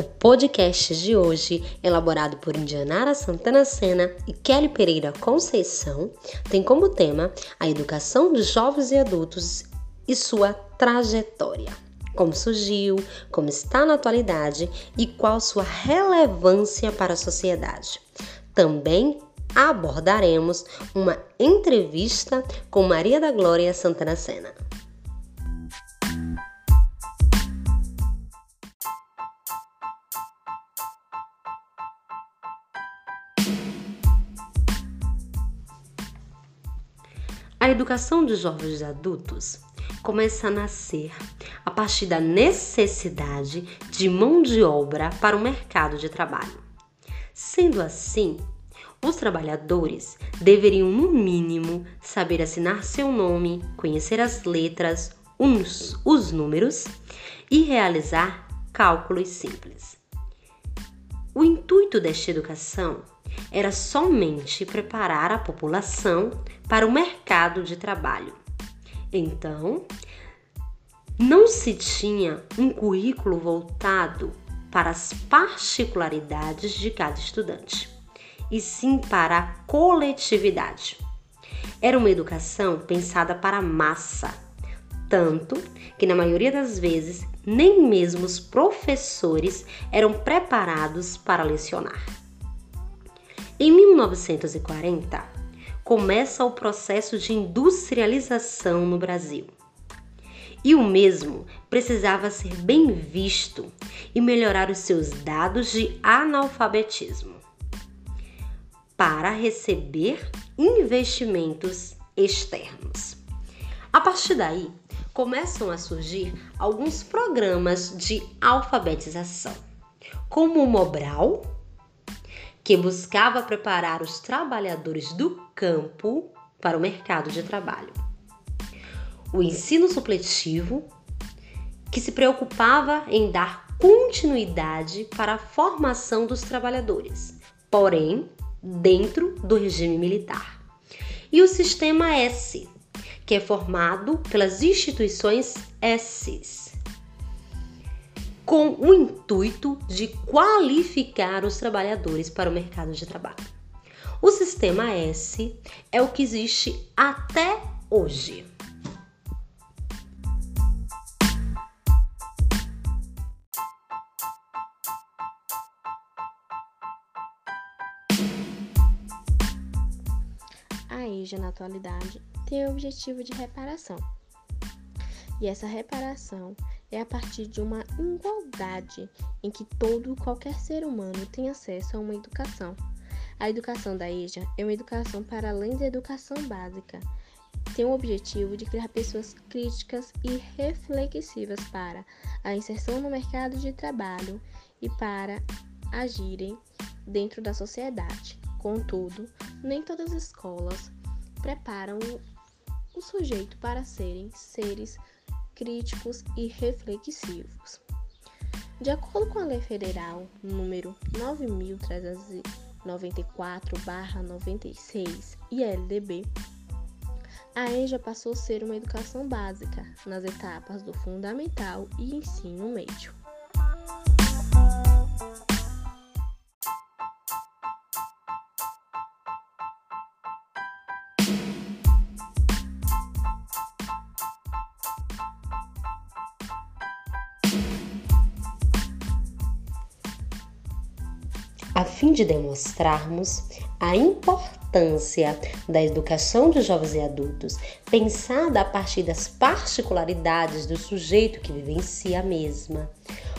O podcast de hoje, elaborado por Indianara Santana Sena e Kelly Pereira Conceição, tem como tema a educação de jovens e adultos e sua trajetória. Como surgiu, como está na atualidade e qual sua relevância para a sociedade. Também abordaremos uma entrevista com Maria da Glória Santana Sena. Educação de jovens adultos começa a nascer a partir da necessidade de mão de obra para o mercado de trabalho. Sendo assim, os trabalhadores deveriam, no mínimo, saber assinar seu nome, conhecer as letras, uns, os números e realizar cálculos simples. O intuito desta educação era somente preparar a população para o mercado de trabalho. Então, não se tinha um currículo voltado para as particularidades de cada estudante e sim para a coletividade. Era uma educação pensada para a massa, tanto que na maioria das vezes nem mesmo os professores eram preparados para lecionar. Em 1940, começa o processo de industrialização no Brasil. E o mesmo precisava ser bem visto e melhorar os seus dados de analfabetismo para receber investimentos externos. A partir daí, começam a surgir alguns programas de alfabetização, como o Mobral, que buscava preparar os trabalhadores do campo para o mercado de trabalho. O ensino supletivo, que se preocupava em dar continuidade para a formação dos trabalhadores, porém dentro do regime militar. E o sistema S, que é formado pelas instituições S, com o intuito de qualificar os trabalhadores para o mercado de trabalho. O sistema S é o que existe até hoje. EJA na atualidade tem o objetivo de reparação. E essa reparação é a partir de uma igualdade em que todo qualquer ser humano tem acesso a uma educação. A educação da EJA é uma educação para além da educação básica. Tem o objetivo de criar pessoas críticas e reflexivas para a inserção no mercado de trabalho e para agirem dentro da sociedade. Contudo, nem todas as escolas preparam o sujeito para serem seres críticos e reflexivos. De acordo com a Lei Federal número 9394/96 e LDB, a EJA passou a ser uma educação básica nas etapas do fundamental e ensino médio. A fim de demonstrarmos a importância da educação de jovens e adultos, pensada a partir das particularidades do sujeito que vivencia a mesma,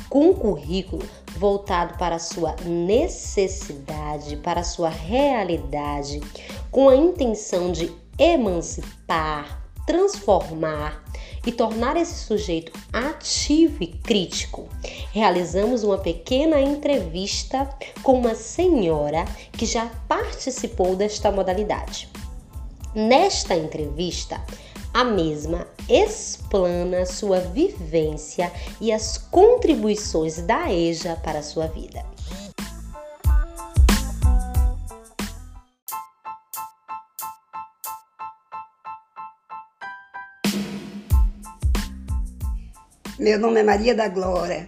com um currículo voltado para a sua necessidade, para a sua realidade, com a intenção de emancipar, transformar e tornar esse sujeito ativo e crítico, realizamos uma pequena entrevista com uma senhora que já participou desta modalidade. Nesta entrevista, a mesma explana sua vivência e as contribuições da EJA para a sua vida. Meu nome é Maria da Glória,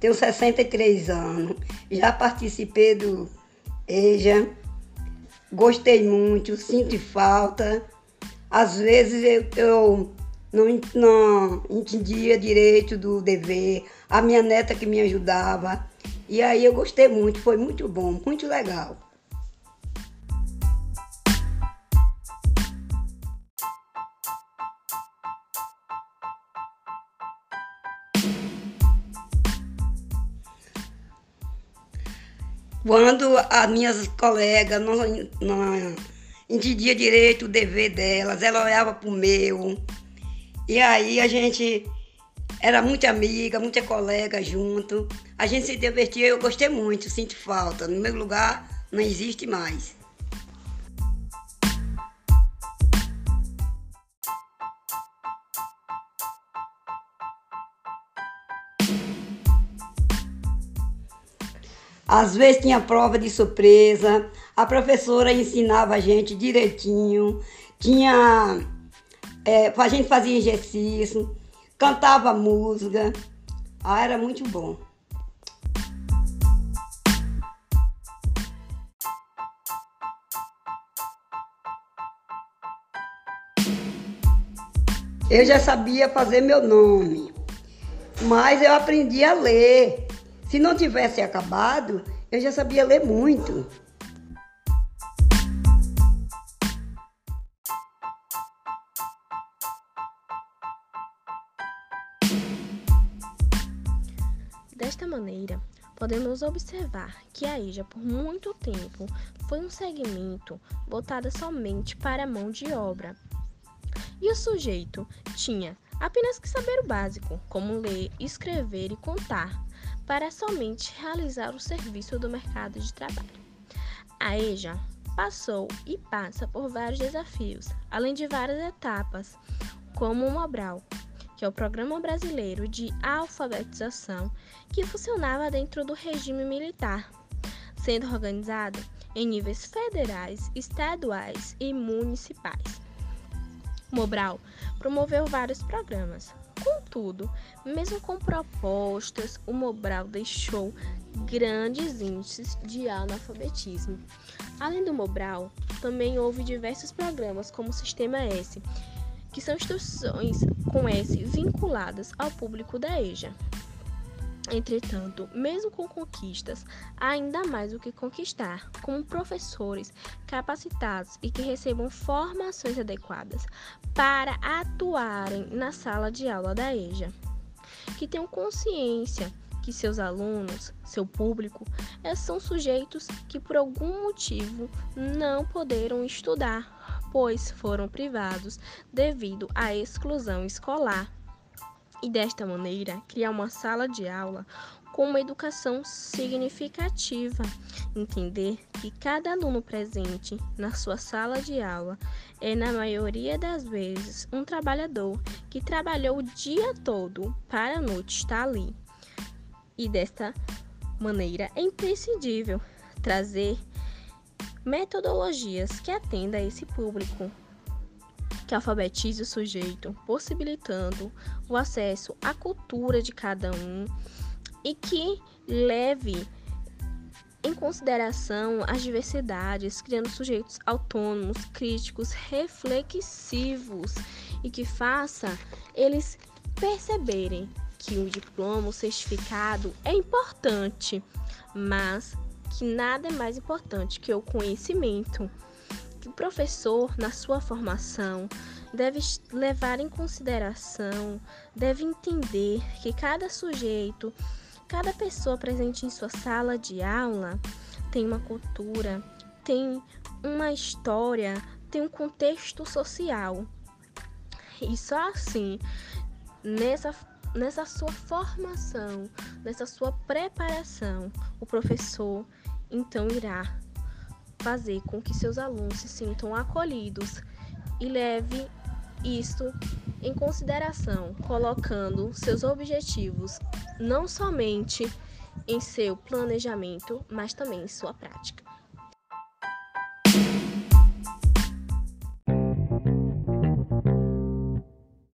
tenho 63 anos, já participei do EJA, gostei muito, sinto falta. Às vezes eu, eu não, não entendia direito do dever, a minha neta que me ajudava. E aí eu gostei muito, foi muito bom, muito legal. Quando as minhas colegas não, não entendia direito o dever delas, ela olhava para o meu. E aí a gente era muita amiga, muita colega junto. A gente se divertia, eu gostei muito, sinto falta. No meu lugar não existe mais. Às vezes tinha prova de surpresa, a professora ensinava a gente direitinho, tinha. É, a gente fazia exercício, cantava música. Ah, era muito bom. Eu já sabia fazer meu nome, mas eu aprendi a ler. Se não tivesse acabado, eu já sabia ler muito. Desta maneira, podemos observar que a IJA por muito tempo foi um segmento voltado somente para a mão de obra. E o sujeito tinha apenas que saber o básico, como ler, escrever e contar, para somente realizar o serviço do mercado de trabalho. A EJA passou e passa por vários desafios, além de várias etapas, como o Mobral, que é o Programa Brasileiro de Alfabetização, que funcionava dentro do regime militar, sendo organizado em níveis federais, estaduais e municipais. Mobral promoveu vários programas, Contudo, mesmo com propostas, o Mobral deixou grandes índices de analfabetismo. Além do Mobral, também houve diversos programas como o Sistema S, que são instituições com S vinculadas ao público da EJA. Entretanto, mesmo com conquistas, há ainda mais o que conquistar, como professores capacitados e que recebam formações adequadas para atuarem na sala de aula da EJA, que tenham consciência que seus alunos, seu público, são sujeitos que por algum motivo não poderam estudar, pois foram privados devido à exclusão escolar e desta maneira criar uma sala de aula com uma educação significativa. Entender que cada aluno presente na sua sala de aula é, na maioria das vezes, um trabalhador que trabalhou o dia todo para a noite estar ali. E desta maneira é imprescindível trazer metodologias que atendam a esse público, que alfabetize o sujeito, possibilitando o acesso à cultura de cada um e que leve em consideração as diversidades, criando sujeitos autônomos, críticos, reflexivos e que faça eles perceberem que o diploma, o certificado é importante, mas que nada é mais importante que o conhecimento que o professor, na sua formação, deve levar em consideração, deve entender que cada sujeito, cada pessoa presente em sua sala de aula tem uma cultura, tem uma história, tem um contexto social. E só assim, nessa, nessa sua formação, nessa sua preparação, o professor então irá fazer com que seus alunos se sintam acolhidos e leve isto em consideração, colocando seus objetivos não somente em seu planejamento, mas também em sua prática.